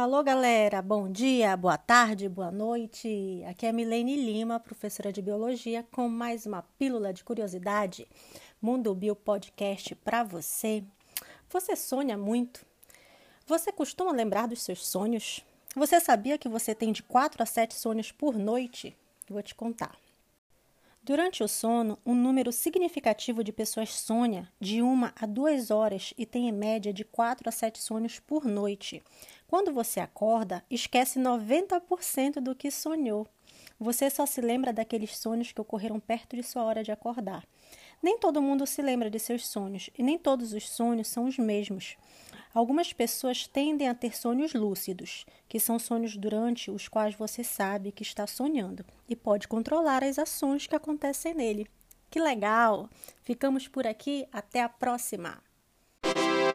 Alô, galera! Bom dia, boa tarde, boa noite. Aqui é Milene Lima, professora de biologia, com mais uma pílula de curiosidade. Mundo Bio Podcast para você. Você sonha muito? Você costuma lembrar dos seus sonhos? Você sabia que você tem de 4 a 7 sonhos por noite? Vou te contar. Durante o sono, um número significativo de pessoas sonha de uma a duas horas e tem em média de 4 a 7 sonhos por noite. Quando você acorda, esquece 90% do que sonhou. Você só se lembra daqueles sonhos que ocorreram perto de sua hora de acordar. Nem todo mundo se lembra de seus sonhos e nem todos os sonhos são os mesmos. Algumas pessoas tendem a ter sonhos lúcidos, que são sonhos durante os quais você sabe que está sonhando e pode controlar as ações que acontecem nele. Que legal! Ficamos por aqui, até a próxima!